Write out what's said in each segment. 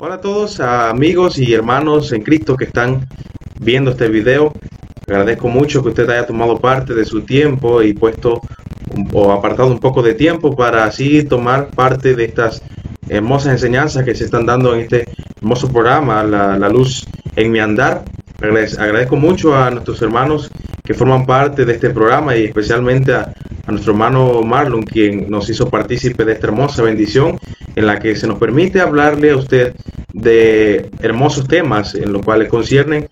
Hola a todos, amigos y hermanos en Cristo que están viendo este video. Agradezco mucho que usted haya tomado parte de su tiempo y puesto o apartado un poco de tiempo para así tomar parte de estas hermosas enseñanzas que se están dando en este hermoso programa, La, Luz en mi andar. Agradezco mucho a nuestros hermanos que forman parte de este programa y especialmente a, a nuestro hermano Marlon, quien nos hizo partícipe de esta hermosa bendición en la que se nos permite hablarle a usted de hermosos temas en los cuales conciernen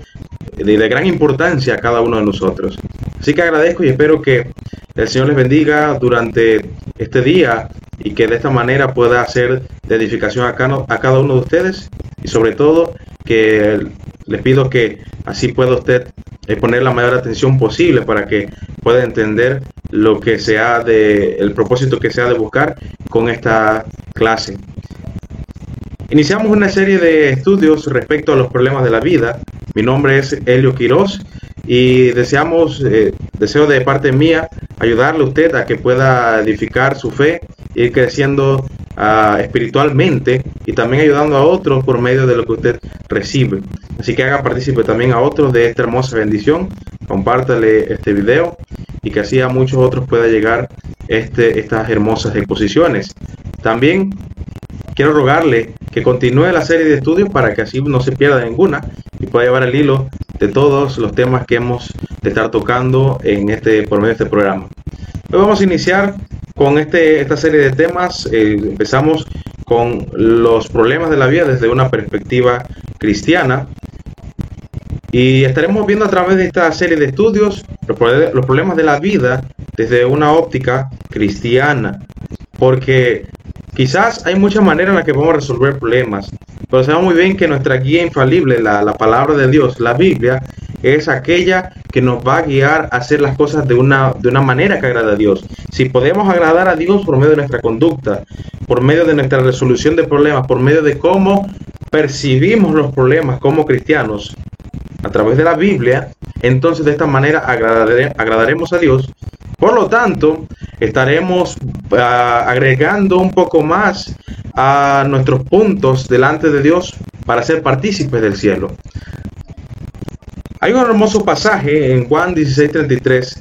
de, gran importancia a cada uno de nosotros. Así que agradezco y espero que el Señor les bendiga durante este día y que de esta manera pueda hacer de edificación a cada uno de ustedes y sobre todo que les pido que así pueda usted eh, poner la mayor atención posible para que pueda entender lo que sea de el propósito que sea de buscar con esta clase. Iniciamos una serie de estudios respecto a los problemas de la vida. Mi nombre es Helio Quiroz y deseamos, eh, deseo de parte mía ayudarle a usted a que pueda edificar su fe, ir creciendo espiritualmente y también ayudando a otros por medio de lo que usted recibe. Así que haga partícipe también a otros de esta hermosa bendición, compártale este video y que así a muchos otros pueda llegar este, estas hermosas exposiciones. También quiero rogarle que continúe la serie de estudios para que así no se pierda ninguna y pueda llevar el hilo de todos los temas que hemos de estar tocando en este, por medio de este programa. Hoy vamos a iniciar con este, esta serie de temas. Eh, empezamos con los problemas de la vida desde una perspectiva cristiana. Y estaremos viendo a través de esta serie de estudios los, problemas de la vida desde una óptica cristiana. Porque Quizás hay muchas maneras en las que podemos resolver problemas, pero sabemos muy bien que nuestra guía infalible, la, la, palabra de Dios, la Biblia, es aquella que nos va a guiar a hacer las cosas de una, de una manera que agrada a Dios. Si podemos agradar a Dios por medio de nuestra conducta, por medio de nuestra resolución de problemas, por medio de cómo percibimos los problemas como cristianos a través de la Biblia, entonces de esta manera agradaremos a Dios por lo tanto, estaremos ah, agregando un poco más a nuestros puntos delante de Dios para ser partícipes del cielo. Hay un hermoso pasaje en Juan 16:33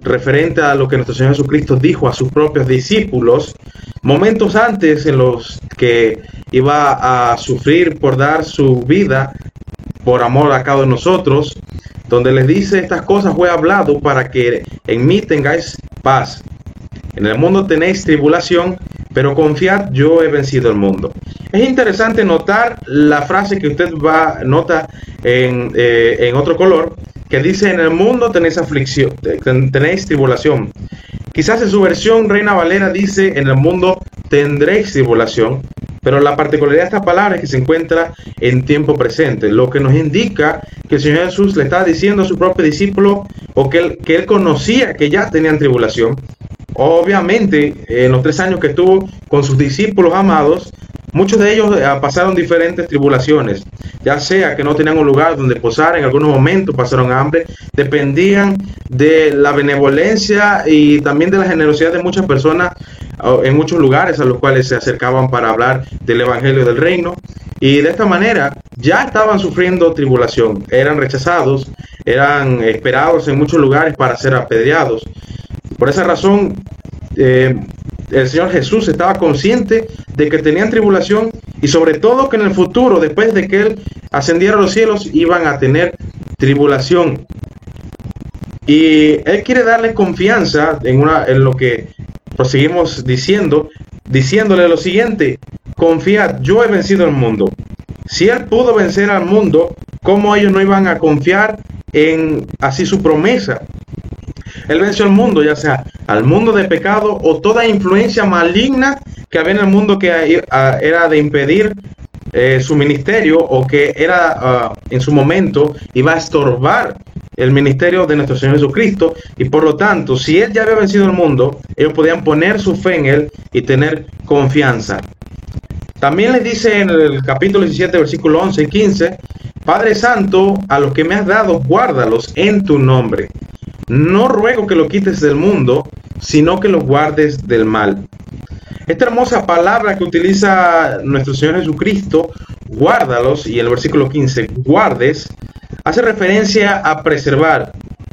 referente a lo que nuestro Señor Jesucristo dijo a sus propios discípulos momentos antes en los que iba a sufrir por dar su vida por amor a cada de nosotros donde les dice estas cosas fue hablado para que en mí tengáis paz. En el mundo tenéis tribulación, pero confiad, yo he vencido el mundo. Es interesante notar la frase que usted va nota en, eh, en otro color, que dice en el mundo tenéis aflicción, tenéis tribulación. Quizás en su versión Reina Valera dice en el mundo tendréis tribulación, pero la particularidad de esta palabra es que se encuentra en tiempo presente, lo que nos indica que el Señor Jesús le está diciendo a su propio discípulo o que él, que él conocía que ya tenían tribulación. Obviamente, en los tres años que estuvo con sus discípulos amados, muchos de ellos eh, pasaron diferentes tribulaciones, ya sea que no tenían un lugar donde posar, en algunos momentos pasaron hambre, dependían de la benevolencia y también de la generosidad de muchas personas en muchos lugares a los cuales se acercaban para hablar del Evangelio del Reino. Y de esta manera ya estaban sufriendo tribulación, eran rechazados, eran esperados en muchos lugares para ser apedreados. Por esa razón, eh, el Señor Jesús estaba consciente de que tenían tribulación y sobre todo que en el futuro, después de que Él ascendiera a los cielos, iban a tener tribulación. Y Él quiere darles confianza en, una, en lo que proseguimos diciendo, diciéndole lo siguiente, confiad, yo he vencido el mundo. Si Él pudo vencer al mundo, ¿cómo ellos no iban a confiar en así su promesa? Él venció al mundo, ya sea al mundo de pecado o toda influencia maligna que había en el mundo que era de impedir eh, su ministerio o que era ah, en su momento iba a estorbar el ministerio de nuestro Señor Jesucristo y por lo tanto, si Él ya había vencido el mundo, ellos podían poner su fe en Él y tener confianza. También le dice en el capítulo 17, versículo 11 y 15, Padre Santo, a los que me has dado, guárdalos en tu nombre. No ruego que lo quites del mundo, sino que los guardes del mal. Esta hermosa palabra que utiliza nuestro Señor Jesucristo guárdalos, y el versículo 15, guardes, hace referencia a preservar.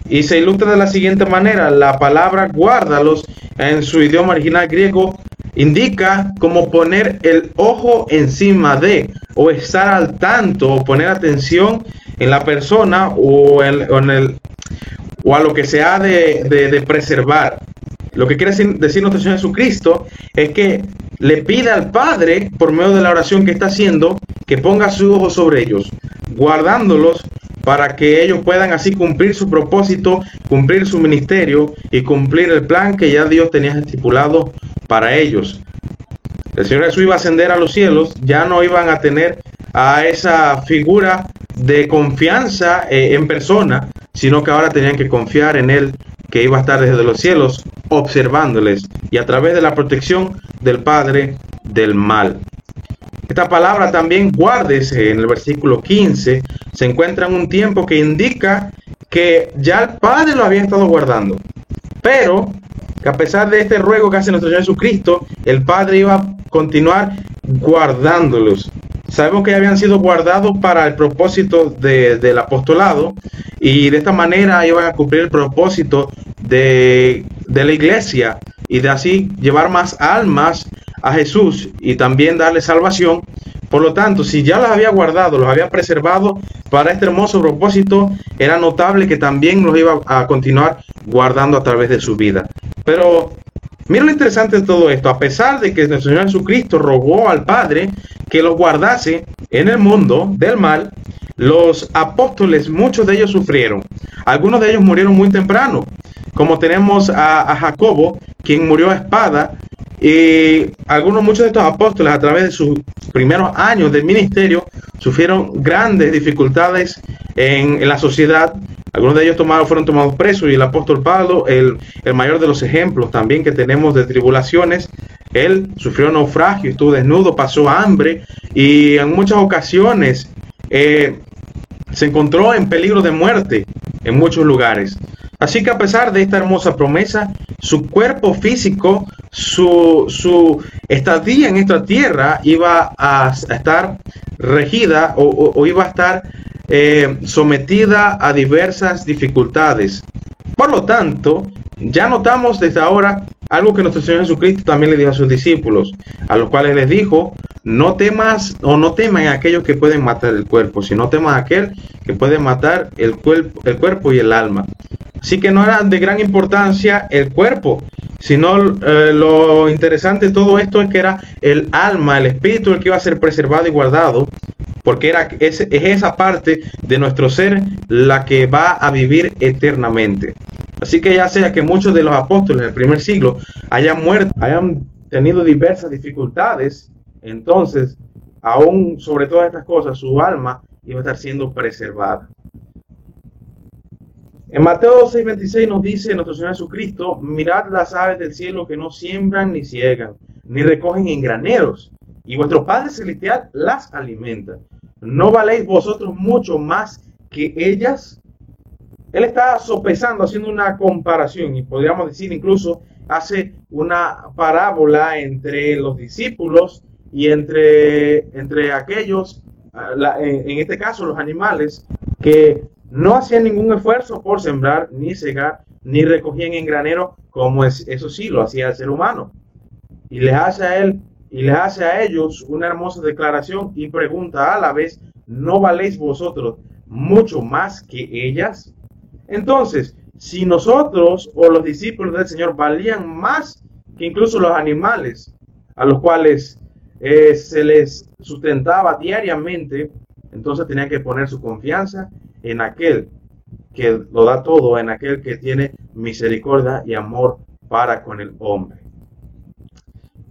Y se ilustra de la siguiente manera, la palabra guárdalos en su idioma original griego indica como poner el ojo encima de, o estar al tanto, o poner atención en la persona o en, el, o a lo que se ha de, de preservar. Lo que quiere decir nuestro Señor Jesucristo es que le pide al Padre, por medio de la oración que está haciendo, que ponga su ojo sobre ellos, guardándolos para que ellos puedan así cumplir su propósito, cumplir su ministerio y cumplir el plan que ya Dios tenía estipulado para ellos. El Señor Jesús iba a ascender a los cielos, ya no iban a tener a esa figura de confianza eh, en persona, sino que ahora tenían que confiar en Él, que iba a estar desde los cielos observándoles y a través de la protección del Padre del mal. Esta palabra también guárdese en el versículo 15, se encuentra en un tiempo que indica que ya el Padre lo había estado guardando, pero que a pesar de este ruego que hace nuestro Señor Jesucristo, el Padre iba a continuar guardándolos. Sabemos que habían sido guardados para el propósito del apostolado y de esta manera iban a cumplir el propósito de, de la iglesia y de así llevar más almas a Jesús y también darle salvación. Por lo tanto, si ya los había guardado, los había preservado para este hermoso propósito, era notable que también los iba a continuar guardando a través de su vida. Pero mira lo interesante de todo esto, a pesar de que nuestro Señor Jesucristo rogó al Padre que los guardase en el mundo del mal, los apóstoles, muchos de ellos sufrieron. Algunos de ellos murieron muy temprano, como tenemos a, Jacobo, quien murió a espada y algunos, muchos de estos apóstoles, a través de sus primeros años del ministerio, sufrieron grandes dificultades en, la sociedad. Algunos de ellos fueron tomados presos y el apóstol Pablo, el, mayor de los ejemplos también que tenemos de tribulaciones, él sufrió naufragio, estuvo desnudo, pasó hambre y en muchas ocasiones eh, se encontró en peligro de muerte en muchos lugares. Así que a pesar de esta hermosa promesa, su cuerpo físico, su, su estadía en esta tierra iba a, estar regida o, iba a estar eh, sometida a diversas dificultades. Por lo tanto, ya notamos desde ahora algo que nuestro Señor Jesucristo también le dijo a sus discípulos, a los cuales les dijo, no temas o no teman a aquellos que pueden matar el cuerpo, sino temas a aquel que puede matar el, cuerpo, el cuerpo y el alma. Así que no era de gran importancia el cuerpo, sino eh, lo interesante de todo esto es que era el alma, el espíritu el que iba a ser preservado y guardado, porque era, es, es esa parte de nuestro ser la que va a vivir eternamente. Así que ya sea que muchos de los apóstoles del primer siglo hayan muerto, hayan tenido diversas dificultades, entonces, aún sobre todas estas cosas, su alma iba a estar siendo preservada. En Mateo 6:26 nos dice nuestro Señor Jesucristo, mirad las aves del cielo que no siembran ni ciegan, ni recogen en graneros, y vuestro Padre Celestial las alimenta. ¿No valéis vosotros mucho más que ellas? Él está sopesando, haciendo una comparación, y podríamos decir incluso hace una parábola entre los discípulos y entre, entre aquellos, en este caso los animales, que no hacían ningún esfuerzo por sembrar, ni cegar, ni recogían en granero, como es, eso sí lo hacía el ser humano. Y les hace a él y les hace a ellos una hermosa declaración y pregunta a la vez, ¿no valéis vosotros mucho más que ellas? Entonces, si nosotros o los discípulos del Señor valían más que incluso los animales a los cuales eh, se les sustentaba diariamente, entonces tenían que poner su confianza en aquel que lo da todo, en aquel que tiene misericordia y amor para con el hombre.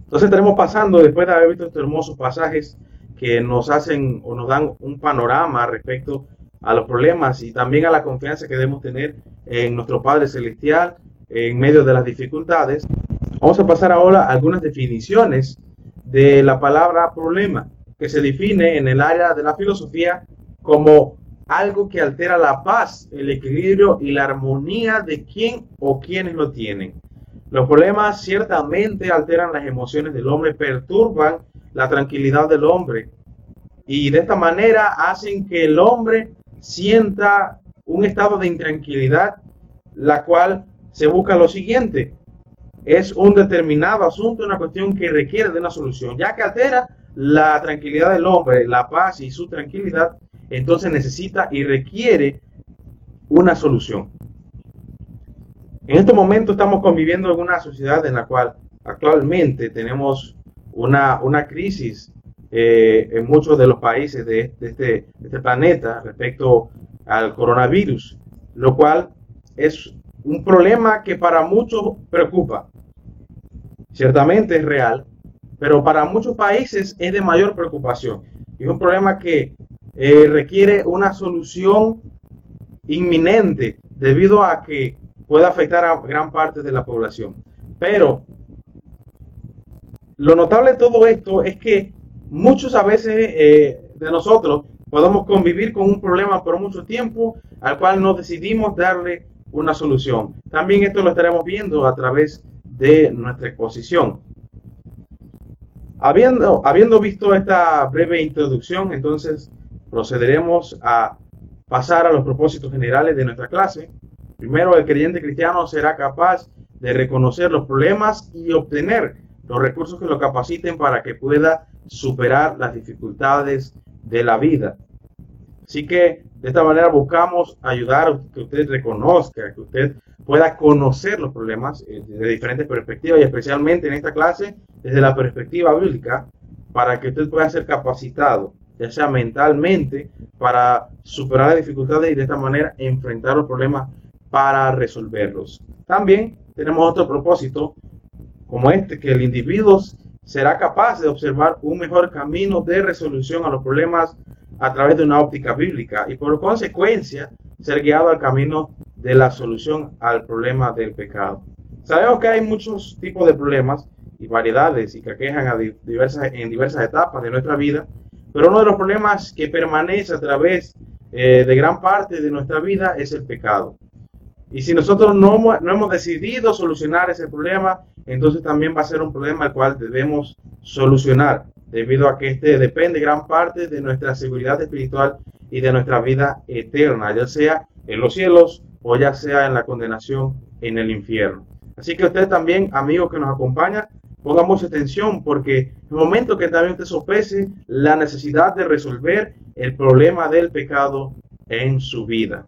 Entonces estaremos pasando, después de haber visto estos hermosos pasajes que nos hacen o nos dan un panorama respecto a los problemas y también a la confianza que debemos tener en nuestro Padre Celestial en medio de las dificultades. Vamos a pasar ahora a algunas definiciones de la palabra problema, que se define en el área de la filosofía como algo que altera la paz, el equilibrio y la armonía de quien o quienes lo tienen. Los problemas ciertamente alteran las emociones del hombre, perturban la tranquilidad del hombre y de esta manera hacen que el hombre sienta un estado de intranquilidad, la cual se busca lo siguiente, es un determinado asunto, una cuestión que requiere de una solución, ya que altera la tranquilidad del hombre, la paz y su tranquilidad, entonces necesita y requiere una solución. En este momento estamos conviviendo en una sociedad en la cual actualmente tenemos una, una crisis eh, en muchos de los países de, este, este, planeta respecto al coronavirus, lo cual es un problema que para muchos preocupa. Ciertamente es real, pero para muchos países es de mayor preocupación. Es un problema que eh, requiere una solución inminente debido a que puede afectar a gran parte de la población. Pero lo notable de todo esto es que muchos a veces eh, de nosotros podemos convivir con un problema por mucho tiempo al cual no decidimos darle una solución. También esto lo estaremos viendo a través de nuestra exposición. Habiendo, habiendo visto esta breve introducción, entonces procederemos a pasar a los propósitos generales de nuestra clase. Primero, el creyente cristiano será capaz de reconocer los problemas y obtener los recursos que lo capaciten para que pueda superar las dificultades de la vida. Así que de esta manera buscamos ayudar a que usted reconozca, que usted pueda conocer los problemas eh, de diferentes perspectivas y especialmente en esta clase desde la perspectiva bíblica para que usted pueda ser capacitado, ya sea mentalmente, para superar las dificultades y de esta manera enfrentar los problemas para resolverlos. También tenemos otro propósito como este, que el individuo será capaz de observar un mejor camino de resolución a los problemas a través de una óptica bíblica y por consecuencia ser guiado al camino de la solución al problema del pecado. Sabemos que hay muchos tipos de problemas y variedades y que aquejan a diversas, en diversas etapas de nuestra vida, pero uno de los problemas que permanece a través eh, de gran parte de nuestra vida es el pecado. Y si nosotros no, no hemos decidido solucionar ese problema, entonces también va a ser un problema al cual debemos solucionar, debido a que este depende gran parte de nuestra seguridad espiritual y de nuestra vida eterna, ya sea en los cielos o ya sea en la condenación en el infierno. Así que usted también, amigo que nos acompaña, ponga mucha atención porque en el momento que también usted sopese la necesidad de resolver el problema del pecado en su vida.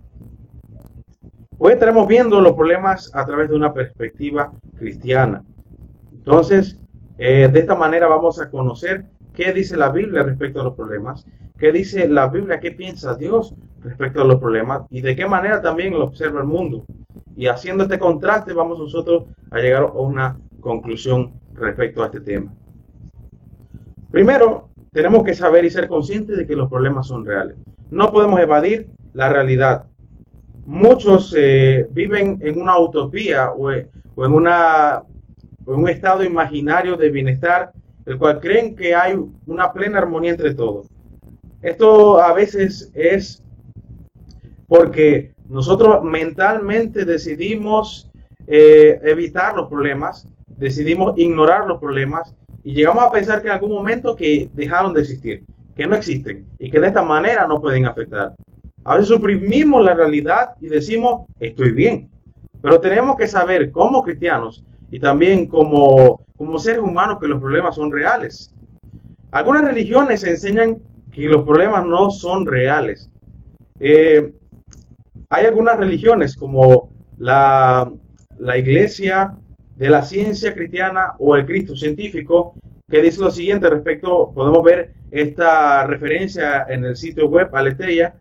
Hoy estaremos viendo los problemas a través de una perspectiva cristiana. Entonces, eh, de esta manera vamos a conocer qué dice la Biblia respecto a los problemas, qué dice la Biblia, qué piensa Dios respecto a los problemas y de qué manera también lo observa el mundo. Y haciendo este contraste vamos nosotros a llegar a una conclusión respecto a este tema. Primero, tenemos que saber y ser conscientes de que los problemas son reales. No podemos evadir la realidad. Muchos eh, viven en una utopía o, en, una, en un estado imaginario de bienestar, el cual creen que hay una plena armonía entre todos. Esto a veces es porque nosotros mentalmente decidimos eh, evitar los problemas, decidimos ignorar los problemas y llegamos a pensar que en algún momento que dejaron de existir, que no existen y que de esta manera no pueden afectar. A veces suprimimos la realidad y decimos, estoy bien. Pero tenemos que saber como cristianos y también como, como seres humanos que los problemas son reales. Algunas religiones enseñan que los problemas no son reales. Eh, hay algunas religiones como la, la iglesia de la ciencia cristiana o el Cristo científico, que dice lo siguiente respecto, podemos ver esta referencia en el sitio web Aleteia,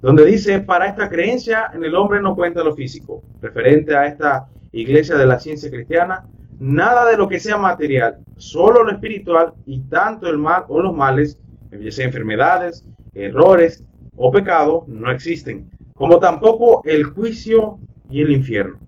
donde dice, para esta creencia en el hombre no cuenta lo físico, referente a esta iglesia de la ciencia cristiana, nada de lo que sea material, solo lo espiritual y tanto el mal o los males, ya sea enfermedades, errores o pecados, no existen, como tampoco el juicio y el infierno.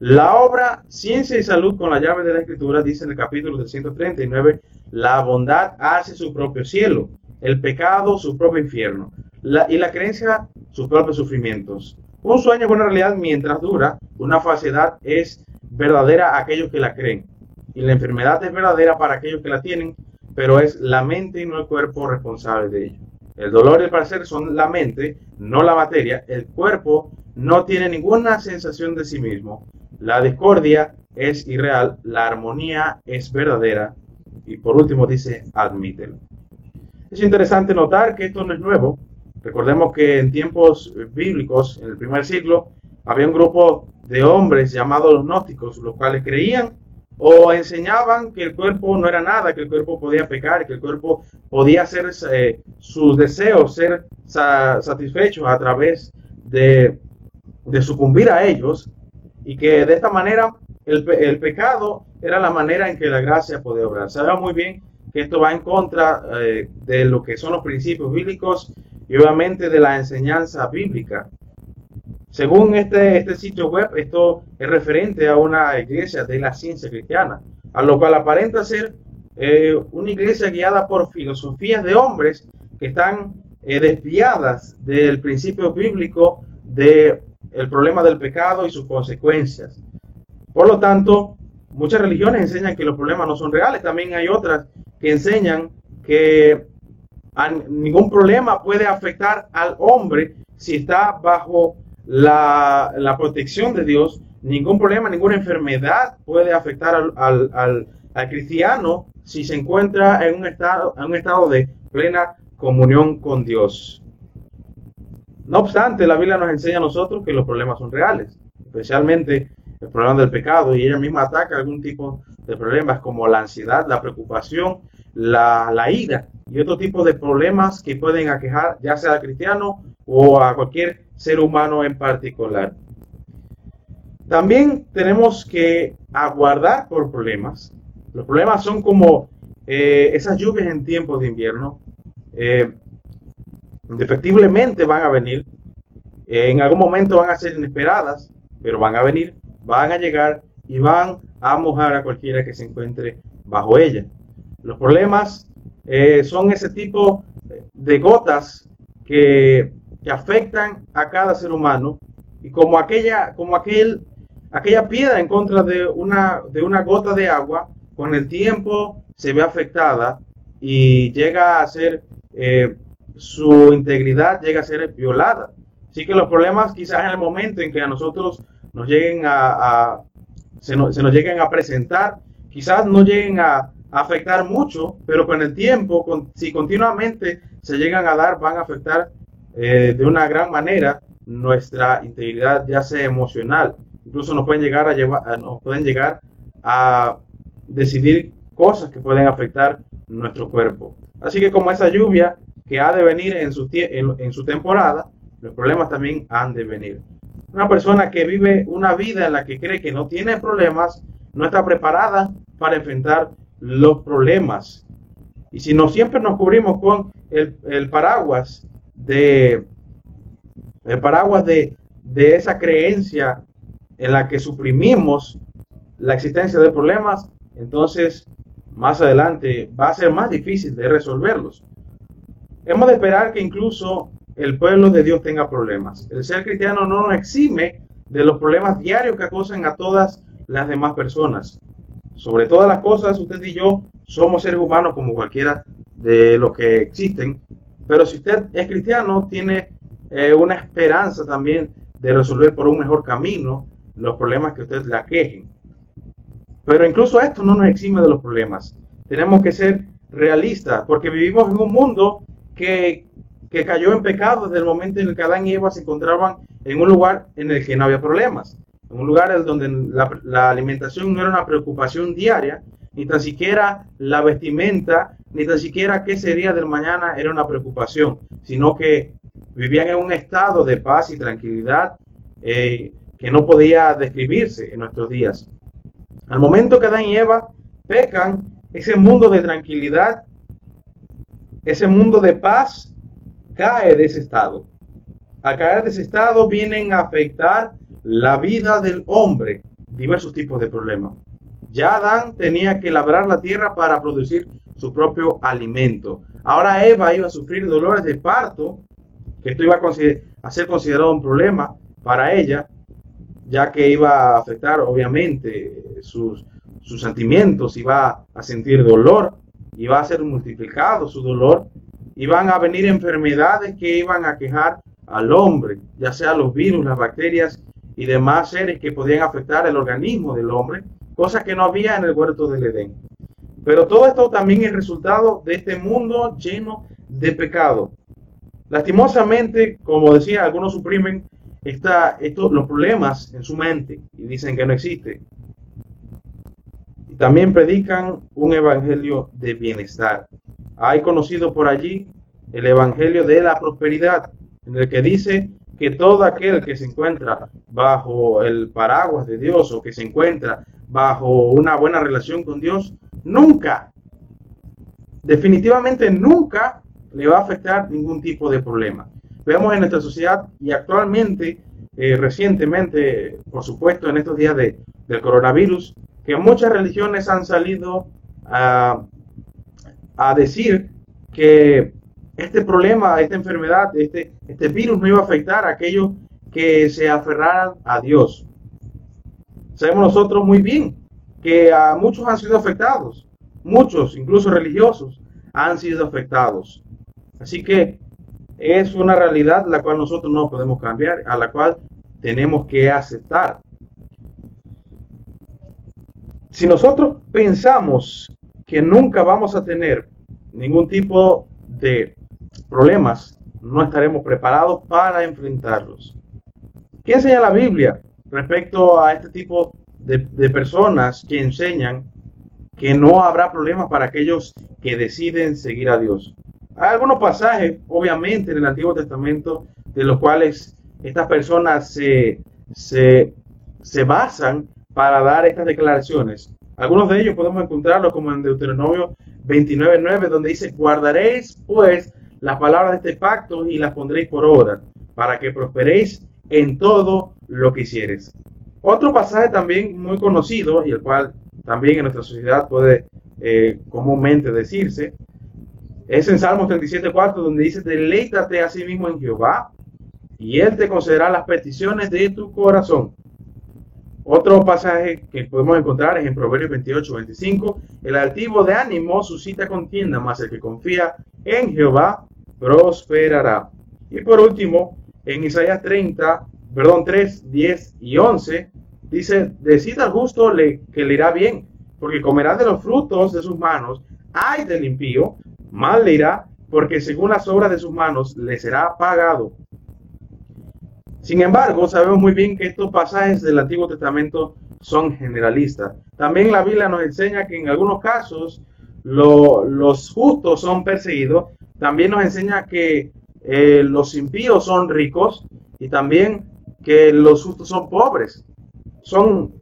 La obra Ciencia y Salud con la llave de la Escritura dice en el capítulo 339, la bondad hace su propio cielo, el pecado su propio infierno, y la creencia sus propios sufrimientos. Un sueño es una realidad mientras dura, una falsedad es verdadera a aquellos que la creen, y la enfermedad es verdadera para aquellos que la tienen, pero es la mente y no el cuerpo responsable de ello. El dolor y el placer son la mente, no la materia. El cuerpo no tiene ninguna sensación de sí mismo. La discordia es irreal, la armonía es verdadera. Y por último dice, admítelo. Es interesante notar que esto no es nuevo. Recordemos que en tiempos bíblicos, en el primer siglo, había un grupo de hombres llamados los gnósticos, los cuales creían o enseñaban que el cuerpo no era nada, que el cuerpo podía pecar, que el cuerpo podía hacer eh, sus deseos ser satisfechos a través de, sucumbir a ellos y que de esta manera el, pecado era la manera en que la gracia podía obrar. Sabemos muy bien que esto va en contra eh, de lo que son los principios bíblicos y obviamente de la enseñanza bíblica. Según este, este sitio web, esto es referente a una iglesia de la ciencia cristiana, a lo cual aparenta ser eh, una iglesia guiada por filosofías de hombres que están eh, desviadas del principio bíblico del el problema del pecado y sus consecuencias. Por lo tanto, muchas religiones enseñan que los problemas no son reales. También hay otras que enseñan que ningún problema puede afectar al hombre si está bajo la, protección de Dios, ningún problema, ninguna enfermedad puede afectar al, cristiano si se encuentra en un, estado, en un estado de plena comunión con Dios. No obstante, la Biblia nos enseña a nosotros que los problemas son reales, especialmente el problema del pecado, y ella misma ataca algún tipo de problemas como la ansiedad, la preocupación, la, ira y otro tipo de problemas que pueden aquejar ya sea al cristiano o a cualquier ser humano en particular. También tenemos que aguardar por problemas. Los problemas son como eh, esas lluvias en tiempos de invierno. Eh, indefectiblemente van a venir. Eh, en algún momento van a ser inesperadas, pero van a venir, van a llegar y van a mojar a cualquiera que se encuentre bajo ella. Los problemas son ese tipo de gotas que que afectan a cada ser humano y como aquella, como aquel, aquella piedra en contra de una, de una gota de agua, con el tiempo se ve afectada y llega a ser, eh, su integridad llega a ser violada. Así que los problemas quizás en el momento en que a nosotros nos lleguen a, se, lleguen a presentar, quizás no lleguen a, afectar mucho, pero con el tiempo, si continuamente se llegan a dar, van a afectar eh, de una gran manera nuestra integridad, ya sea emocional. Incluso nos pueden llegar a llevar, nos pueden llegar a decidir cosas que pueden afectar nuestro cuerpo. Así que como esa lluvia que ha de venir en su, temporada, los problemas también han de venir. Una persona que vive una vida en la que cree que no tiene problemas, no está preparada para enfrentar los problemas. Y si no siempre nos cubrimos con el, paraguas de el paraguas de esa creencia en la que suprimimos la existencia de problemas, entonces más adelante va a ser más difícil de resolverlos. Hemos de esperar que incluso el pueblo de Dios tenga problemas. El ser cristiano no nos exime de los problemas diarios que acosan a todas las demás personas. Sobre todas las cosas, usted y yo somos seres humanos como cualquiera de los que existen pero si usted es cristiano, tiene eh, una esperanza también de resolver por un mejor camino los problemas que usted le aquejen. Pero incluso esto no nos exime de los problemas. Tenemos que ser realistas, porque vivimos en un mundo que, cayó en pecado desde el momento en el que Adán y Eva se encontraban en un lugar en el que no había problemas. En un lugar donde la, la alimentación no era una preocupación diaria, ni tan siquiera la vestimenta ni tan siquiera qué sería del mañana era una preocupación, sino que vivían en un estado de paz y tranquilidad eh, que no podía describirse en nuestros días. Al momento que Adán y Eva pecan, ese mundo de tranquilidad, ese mundo de paz, cae de ese estado. Al caer de ese estado vienen a afectar la vida del hombre, diversos tipos de problemas. Ya Adán tenía que labrar la tierra para producir su propio alimento. Ahora Eva iba a sufrir dolores de parto, que esto iba a, ser considerado un problema para ella, ya que iba a afectar obviamente sus, sus sentimientos, iba a sentir dolor. Y va a ser multiplicado su dolor, y van a venir enfermedades que iban a quejar al hombre, ya sea los virus, las bacterias y demás seres que podían afectar el organismo del hombre, cosas que no había en el huerto del Edén. Pero todo esto también es resultado de este mundo lleno de pecado. Lastimosamente, como decía, algunos suprimen esta, los problemas en su mente y dicen que no existe. También predican un evangelio de bienestar. Hay conocido por allí el evangelio de la prosperidad, en el que dice que todo aquel que se encuentra bajo el paraguas de Dios o que se encuentra bajo una buena relación con Dios, nunca, definitivamente nunca le va a afectar ningún tipo de problema. Vemos en nuestra sociedad y actualmente, eh, recientemente, por supuesto, en estos días de, del coronavirus, que muchas religiones han salido a, a decir que este problema, esta enfermedad, este, este virus no iba a afectar a aquellos que se aferraran a Dios. Sabemos nosotros muy bien que a muchos han sido afectados, muchos, incluso religiosos, han sido afectados. Así que es una realidad la cual nosotros no podemos cambiar, a la cual tenemos que aceptar. Si nosotros pensamos que nunca vamos a tener ningún tipo de problemas, no estaremos preparados para enfrentarlos. ¿Qué enseña la Biblia respecto a este tipo de, personas que enseñan que no habrá problemas para aquellos que deciden seguir a Dios? Hay algunos pasajes, obviamente, en el Antiguo Testamento, de los cuales estas personas se, se, se basan para dar estas declaraciones. Algunos de ellos podemos encontrarlos como en Deuteronomio 29.9, donde dice, guardaréis pues las palabras de este pacto y las pondréis por obra, para que prosperéis en todo lo que hicieres. Otro pasaje también muy conocido y el cual también en nuestra sociedad puede eh, comúnmente decirse, es en Salmos 37.4 donde dice, deleítate a sí mismo en Jehová y Él te concederá las peticiones de tu corazón. Otro pasaje que podemos encontrar es en Proverbios 28, 25. El altivo de ánimo suscita contienda, mas el que confía en Jehová prosperará. Y por último, en Isaías 30, perdón, 3, 10 y 11, dice, decida al justo le, que le irá bien, porque comerá de los frutos de sus manos. Ay del impío, mal le irá, porque según las obras de sus manos le será pagado. Sin embargo, sabemos muy bien que estos pasajes del Antiguo Testamento son generalistas. También la Biblia nos enseña que en algunos casos los justos son perseguidos. También nos enseña que eh, los impíos son ricos y también que los justos son pobres. Son,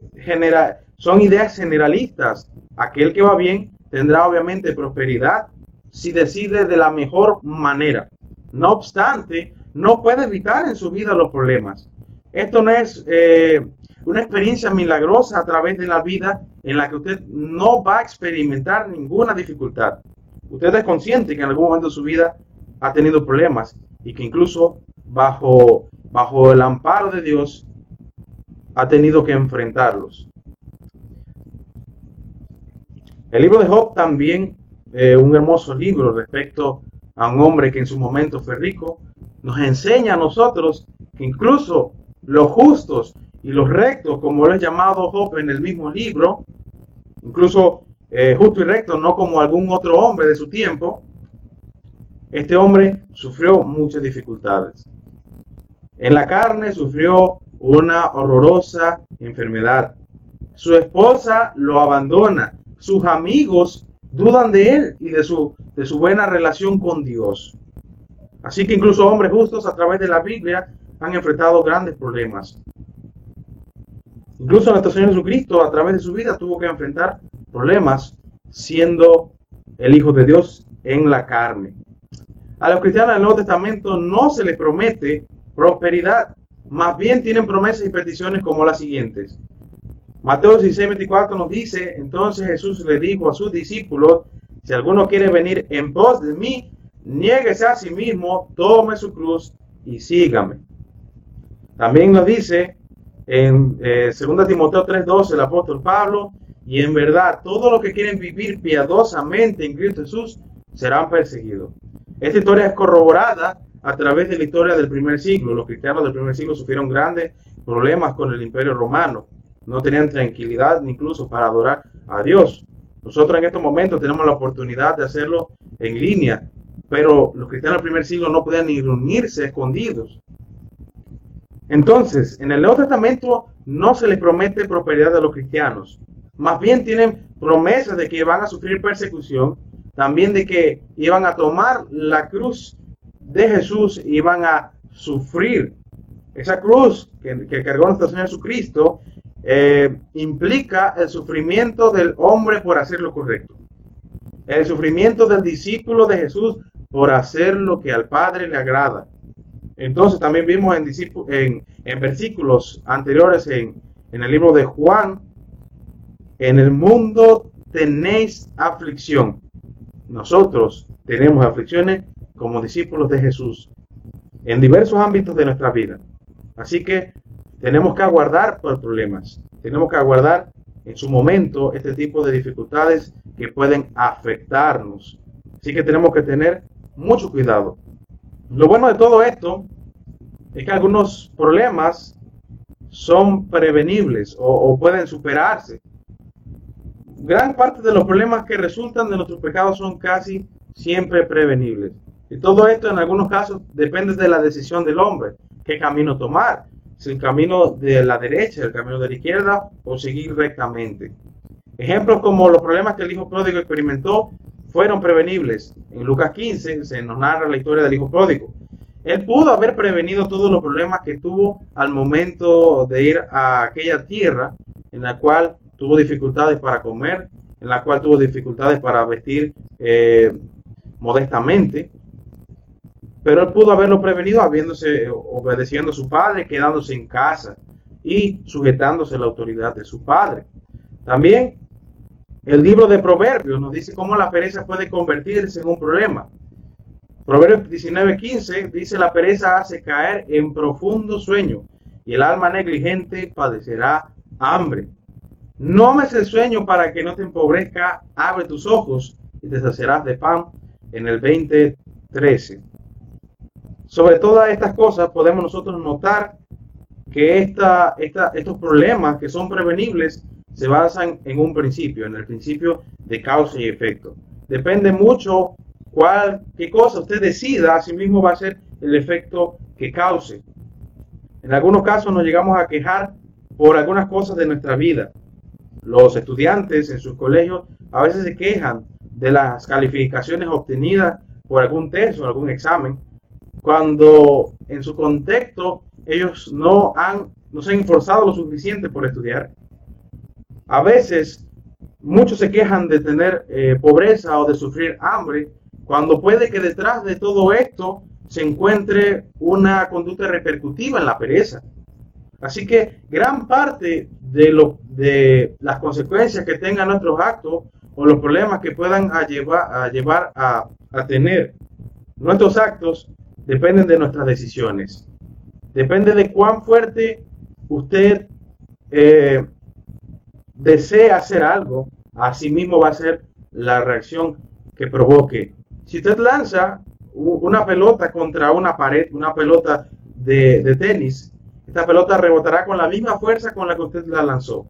son ideas generalistas. Aquel que va bien tendrá obviamente prosperidad si decide de la mejor manera. No obstante, no puede evitar en su vida los problemas. Esto no es eh, una experiencia milagrosa a través de la vida en la que usted no va a experimentar ninguna dificultad. Usted es consciente que en algún momento de su vida ha tenido problemas y que incluso bajo, bajo el amparo de Dios ha tenido que enfrentarlos. El libro de Job también, eh, un hermoso libro respecto a un hombre que en su momento fue rico, nos enseña a nosotros que incluso los justos y los rectos, como lo es llamado Job en el mismo libro, incluso eh, justo y recto, no como algún otro hombre de su tiempo, este hombre sufrió muchas dificultades. En la carne sufrió una horrorosa enfermedad. Su esposa lo abandona. Sus amigos dudan de él y de su, de su buena relación con Dios. Así que incluso hombres justos a través de la Biblia han enfrentado grandes problemas. Incluso nuestro Señor Jesucristo a través de su vida tuvo que enfrentar problemas siendo el Hijo de Dios en la carne. A los cristianos del Nuevo Testamento no se les promete prosperidad, más bien tienen promesas y peticiones como las siguientes. Mateo 16, 24 nos dice, entonces Jesús le dijo a sus discípulos, si alguno quiere venir en pos de mí, niéguese a sí mismo, tome su cruz y sígame. También nos dice en 2 eh, Timoteo 3:12 el apóstol Pablo y en verdad todos los que quieren vivir piadosamente en Cristo Jesús serán perseguidos. Esta historia es corroborada a través de la historia del primer siglo. Los cristianos del primer siglo sufrieron grandes problemas con el imperio romano. No tenían tranquilidad incluso para adorar a Dios. Nosotros en estos momentos tenemos la oportunidad de hacerlo en línea, pero los cristianos del primer siglo no podían ni reunirse escondidos. Entonces, en el Nuevo Testamento no se les promete prosperidad a los cristianos. Más bien tienen promesas de que van a sufrir persecución, también de que iban a tomar la cruz de Jesús y iban a sufrir. Esa cruz que, cargó nuestro Señor Jesucristo eh, implica el sufrimiento del hombre por hacer lo correcto. El sufrimiento del discípulo de Jesús por hacer lo que al Padre le agrada. Entonces también vimos en, en, versículos anteriores en, en el libro de Juan, en el mundo tenéis aflicción. Nosotros tenemos aflicciones como discípulos de Jesús en diversos ámbitos de nuestra vida. Así que tenemos que aguardar por problemas. Tenemos que aguardar en su momento este tipo de dificultades que pueden afectarnos. Así que tenemos que tener mucho cuidado. Lo bueno de todo esto es que algunos problemas son prevenibles o, pueden superarse gran parte de los problemas que resultan de nuestros pecados son casi siempre prevenibles. Y todo esto en algunos casos depende de la decisión del hombre, qué camino tomar, si el camino de la derecha, el camino de la izquierda o seguir rectamente. Ejemplos como los problemas que el hijo pródigo experimentó fueron prevenibles. En Lucas 15 se nos narra la historia del hijo pródigo. Él pudo haber prevenido todos los problemas que tuvo al momento de ir a aquella tierra en la cual tuvo dificultades para comer, en la cual tuvo dificultades para vestir eh, modestamente, pero él pudo haberlo prevenido habiéndose, obedeciendo a su padre, quedándose en casa y sujetándose a la autoridad de su padre. También el libro de Proverbios nos dice cómo la pereza puede convertirse en un problema. Proverbios 19:15 dice la pereza hace caer en profundo sueño y el alma negligente padecerá hambre. No me el sueño para que no te empobrezca, abre tus ojos y te saciarás de pan en el 2013. Sobre todas estas cosas podemos nosotros notar que estos problemas que son prevenibles se basan en un principio, en el principio de causa y efecto. Depende mucho cuál, qué cosa usted decida, así mismo va a ser el efecto que cause. En algunos casos nos llegamos a quejar por algunas cosas de nuestra vida, los estudiantes en sus colegios a veces se quejan de las calificaciones obtenidas por algún test o algún examen, cuando en su contexto ellos no, han, no se han esforzado lo suficiente por estudiar. A veces muchos se quejan de tener eh, pobreza o de sufrir hambre, cuando puede que detrás de todo esto se encuentre una conducta repercutiva en la pereza. Así que gran parte de, lo, de las consecuencias que tengan nuestros actos o los problemas que puedan a llevar, a, llevar a, tener nuestros actos dependen de nuestras decisiones. Depende de cuán fuerte usted eh, desea hacer algo, así mismo va a ser la reacción que provoque. Si usted lanza una pelota contra una pared, una pelota de, tenis, esta pelota rebotará con la misma fuerza con la que usted la lanzó.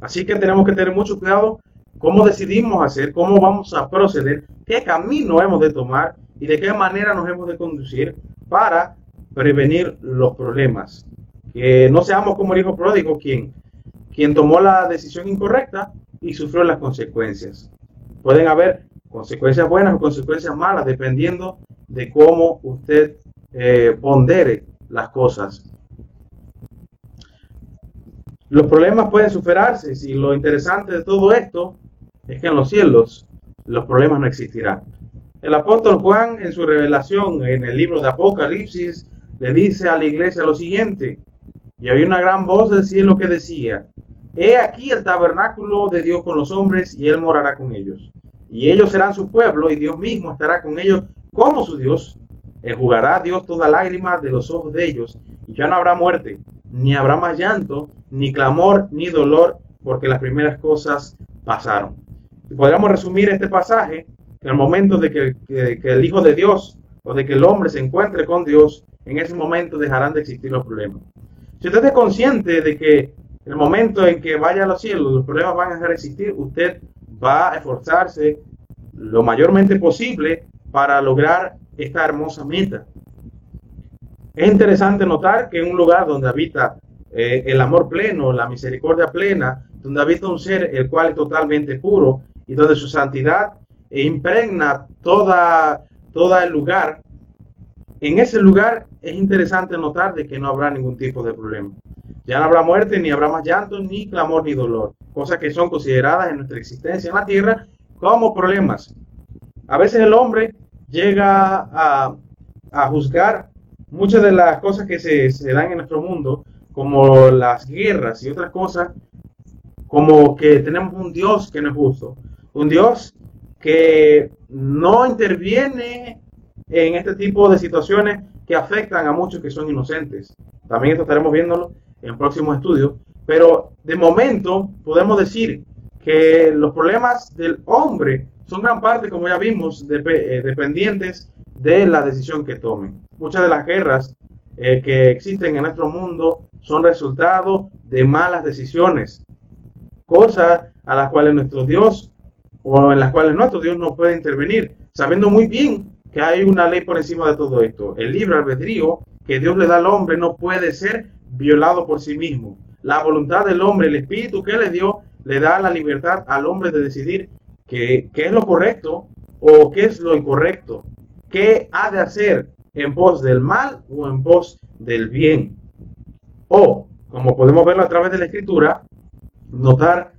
Así que tenemos que tener mucho cuidado cómo decidimos hacer, cómo vamos a proceder, qué camino hemos de tomar y de qué manera nos hemos de conducir para prevenir los problemas. Que no seamos como el hijo pródigo, quien, quien tomó la decisión incorrecta y sufrió las consecuencias. Pueden haber consecuencias buenas o consecuencias malas, dependiendo de cómo usted eh, pondere las cosas. Los problemas pueden superarse y lo interesante de todo esto es que en los cielos los problemas no existirán. El apóstol Juan en su revelación en el libro de Apocalipsis le dice a la iglesia lo siguiente, y había una gran voz del cielo que decía, He aquí el tabernáculo de Dios con los hombres y él morará con ellos. Y ellos serán su pueblo y Dios mismo estará con ellos como su Dios. Enjugará Dios toda lágrima de los ojos de ellos y ya no habrá muerte, ni habrá más llanto, ni clamor, ni dolor, porque las primeras cosas pasaron. Y podríamos resumir este pasaje en el momento de que, que el Hijo de Dios o de que el hombre se encuentre con Dios, en ese momento dejarán de existir los problemas. Si usted es consciente de que el momento en que vaya a los cielos los problemas van a dejar de existir, usted va a esforzarse lo mayormente posible para lograr esta hermosa meta. Es interesante notar que en un lugar donde habita eh, el amor pleno, la misericordia plena, donde habita un ser el cual es totalmente puro y donde su santidad impregna toda, todo el lugar, en ese lugar es interesante notar de que no habrá ningún tipo de problema. Ya no habrá muerte, ni habrá más llanto, ni clamor, ni dolor, cosas que son consideradas en nuestra existencia en la tierra como problemas. A veces el hombre llega a, juzgar muchas de las cosas que se, se, dan en nuestro mundo, como las guerras y otras cosas, como que tenemos un Dios que no es justo, un Dios que no interviene en este tipo de situaciones que afectan a muchos que son inocentes. También esto estaremos viéndolo en próximos estudios, pero de momento podemos decir que los problemas del hombre son gran parte, como ya vimos, eh, dependientes de la decisión que tomen. Muchas de las guerras eh, que existen en nuestro mundo son resultado de malas decisiones, cosas a las cuales nuestro Dios o en las cuales nuestro Dios no puede intervenir, sabiendo muy bien que hay una ley por encima de todo esto. El libre albedrío que Dios le da al hombre no puede ser violado por sí mismo. La voluntad del hombre, el espíritu que le dio, le da la libertad al hombre de decidir qué, es lo correcto o qué es lo incorrecto, qué ha de hacer en pos del mal o en pos del bien. O, como podemos verlo a través de la escritura, notar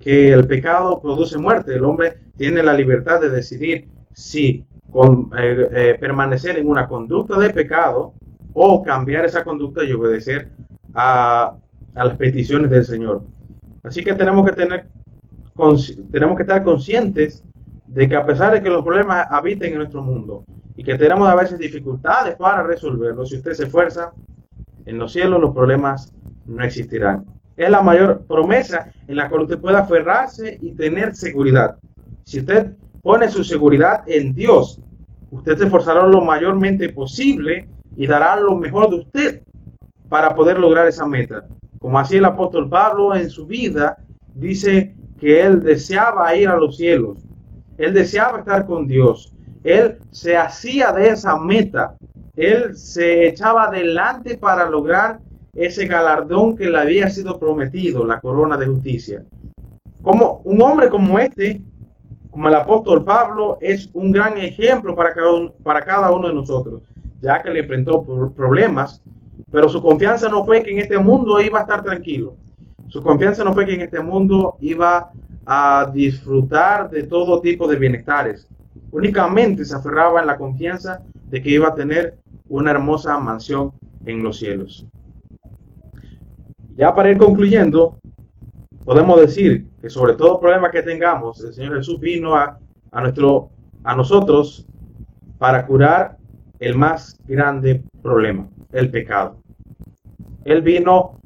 que el pecado produce muerte. El hombre tiene la libertad de decidir si eh, eh, permanecer en una conducta de pecado o cambiar esa conducta y obedecer a, las peticiones del Señor. Así que tenemos que tener tenemos que estar conscientes de que a pesar de que los problemas habiten en nuestro mundo y que tenemos a veces dificultades para resolverlos, si usted se esfuerza, en los cielos los problemas no existirán. Es la mayor promesa en la cual usted puede aferrarse y tener seguridad. Si usted pone su seguridad en Dios, usted se esforzará lo mayormente posible y dará lo mejor de usted para poder lograr esa meta. Como así el apóstol Pablo en su vida dice que él deseaba ir a los cielos, él deseaba estar con Dios, él se hacía de esa meta, él se echaba adelante para lograr ese galardón que le había sido prometido, la corona de justicia. Como un hombre como este, como el apóstol Pablo, es un gran ejemplo para cada uno, para cada uno de nosotros, ya que le enfrentó problemas, pero su confianza no fue que en este mundo iba a estar tranquilo. Su confianza no fue que en este mundo iba a disfrutar de todo tipo de bienestares. Únicamente se aferraba en la confianza de que iba a tener una hermosa mansión en los cielos. Ya para ir concluyendo, podemos decir que sobre todo problema que tengamos, el Señor Jesús vino a, a, nuestro, a nosotros para curar el más grande problema, el pecado. Él vino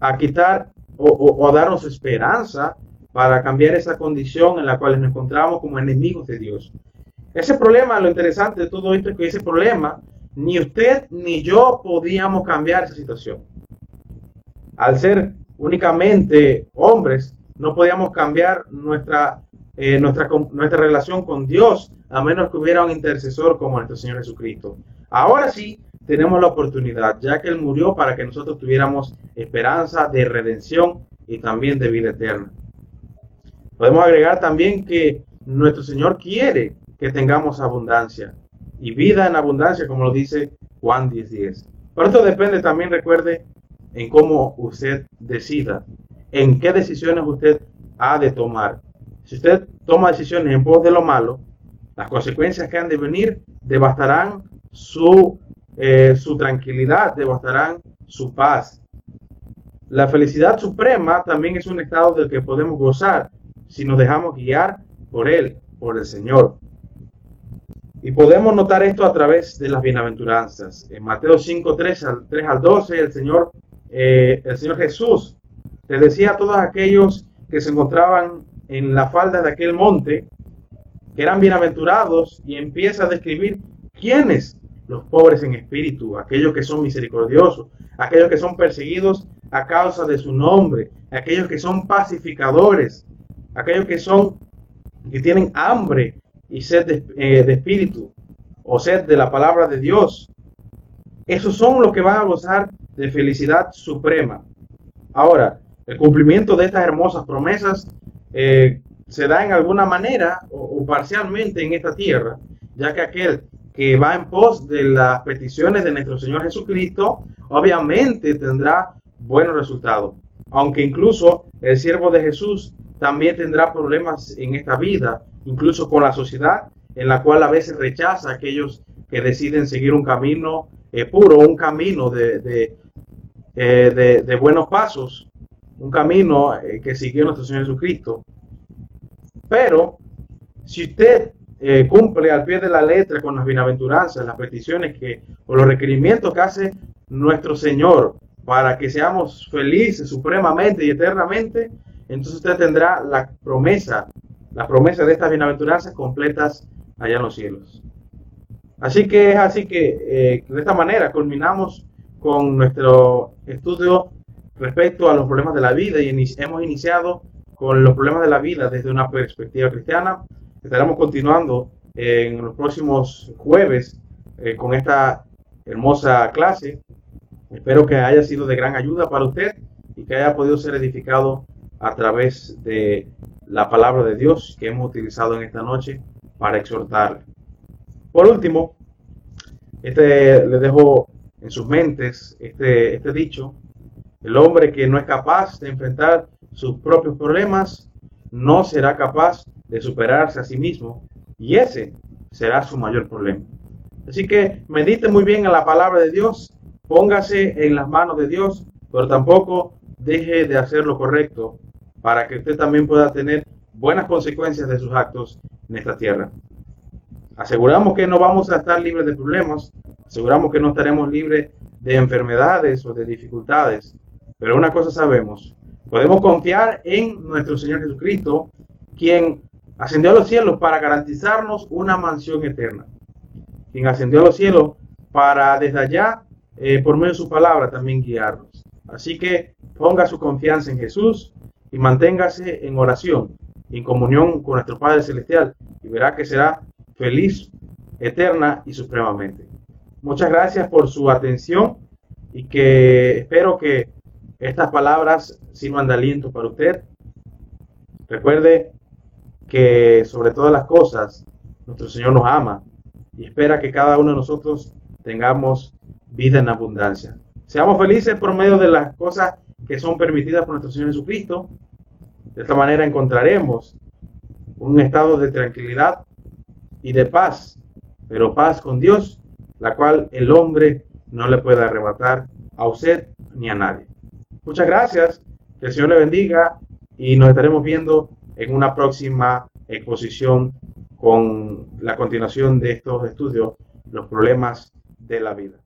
a quitar o, a darnos esperanza para cambiar esa condición en la cual nos encontramos como enemigos de Dios. Ese problema, lo interesante de todo esto es que ese problema, ni usted ni yo podíamos cambiar esa situación al ser únicamente hombres, no podíamos cambiar nuestra, eh, nuestra, nuestra relación con Dios a menos que hubiera un intercesor como nuestro Señor Jesucristo. Ahora sí, tenemos la oportunidad, ya que Él murió para que nosotros tuviéramos esperanza de redención y también de vida eterna. Podemos agregar también que nuestro Señor quiere que tengamos abundancia y vida en abundancia, como lo dice Juan 10.10. 10. Pero esto depende también, recuerde, en cómo usted decida, en qué decisiones usted ha de tomar. Si usted toma decisiones en pos de lo malo, las consecuencias que han de venir devastarán su, eh, su tranquilidad, devastarán su paz. La felicidad suprema también es un estado del que podemos gozar si nos dejamos guiar por Él, por el Señor. Y podemos notar esto a través de las bienaventuranzas. En Mateo 5, 3 al, 3 al 12, el Señor eh, el Señor Jesús le decía a todos aquellos que que se encontraban en la falda de aquel monte, que eran bienaventurados, y empieza a describir quiénes los pobres en espíritu, aquellos que son misericordiosos, aquellos que son perseguidos a causa de su nombre, aquellos que son pacificadores, aquellos que son que tienen hambre y sed de, eh, espíritu o sed de la palabra de Dios. Esos son los que van a gozar de felicidad suprema. Ahora, el cumplimiento de estas hermosas promesas eh, se da en alguna manera o, parcialmente en esta tierra, ya que aquel que va en pos de las peticiones de nuestro Señor Jesucristo, obviamente tendrá buenos resultados. Aunque incluso el siervo de Jesús también tendrá problemas en esta vida, incluso con la sociedad, en la cual a veces rechaza a aquellos que deciden seguir un camino eh, puro, un camino de, eh, de, buenos pasos, un camino eh, que siguió nuestro Señor Jesucristo. Pero si usted cumple al pie de la letra con las bienaventuranzas, las peticiones que, o los requerimientos que hace nuestro Señor para que seamos felices supremamente y eternamente, entonces usted tendrá la promesa, la promesa de estas bienaventuranzas completas allá en los cielos. Así que es así que eh, de esta manera culminamos con nuestro estudio respecto a los problemas de la vida y hemos iniciado con los problemas de la vida desde una perspectiva cristiana. Estaremos continuando en los próximos jueves eh, con esta hermosa clase. Espero que haya sido de gran ayuda para usted y que haya podido ser edificado a través de la palabra de Dios que hemos utilizado en esta noche para exhortarle. Por último, este le dejo en sus mentes este, este dicho, el hombre que no es capaz de enfrentar sus propios problemas no será capaz de superarse a sí mismo y ese será su mayor problema. Así que medite muy bien en la palabra de Dios, póngase en las manos de Dios, pero tampoco deje de hacer lo correcto para que usted también pueda tener buenas consecuencias de sus actos en esta tierra. Aseguramos que no vamos a estar libres de problemas, aseguramos que no estaremos libres de enfermedades o de dificultades, pero una cosa sabemos, podemos confiar en nuestro Señor Jesucristo, quien ascendió a los cielos para garantizarnos una mansión eterna, quien ascendió a los cielos para desde allá, eh, por medio de su palabra, también guiarnos. Así que ponga su confianza en Jesús y manténgase en oración, en comunión con nuestro Padre Celestial, y verá que será feliz, eterna y supremamente. Muchas gracias por su atención y que espero que estas palabras sirvan de aliento para usted. Recuerde que sobre todas las cosas nuestro Señor nos ama y espera que cada uno de nosotros tengamos vida en abundancia. Seamos felices por medio de las cosas que son permitidas por nuestro Señor Jesucristo. De esta manera encontraremos un estado de tranquilidad y de paz, pero paz con Dios, la cual el hombre no le puede arrebatar a usted ni a nadie. Muchas gracias, que el Señor le bendiga y nos estaremos viendo en una próxima exposición con la continuación de estos estudios, los problemas de la vida.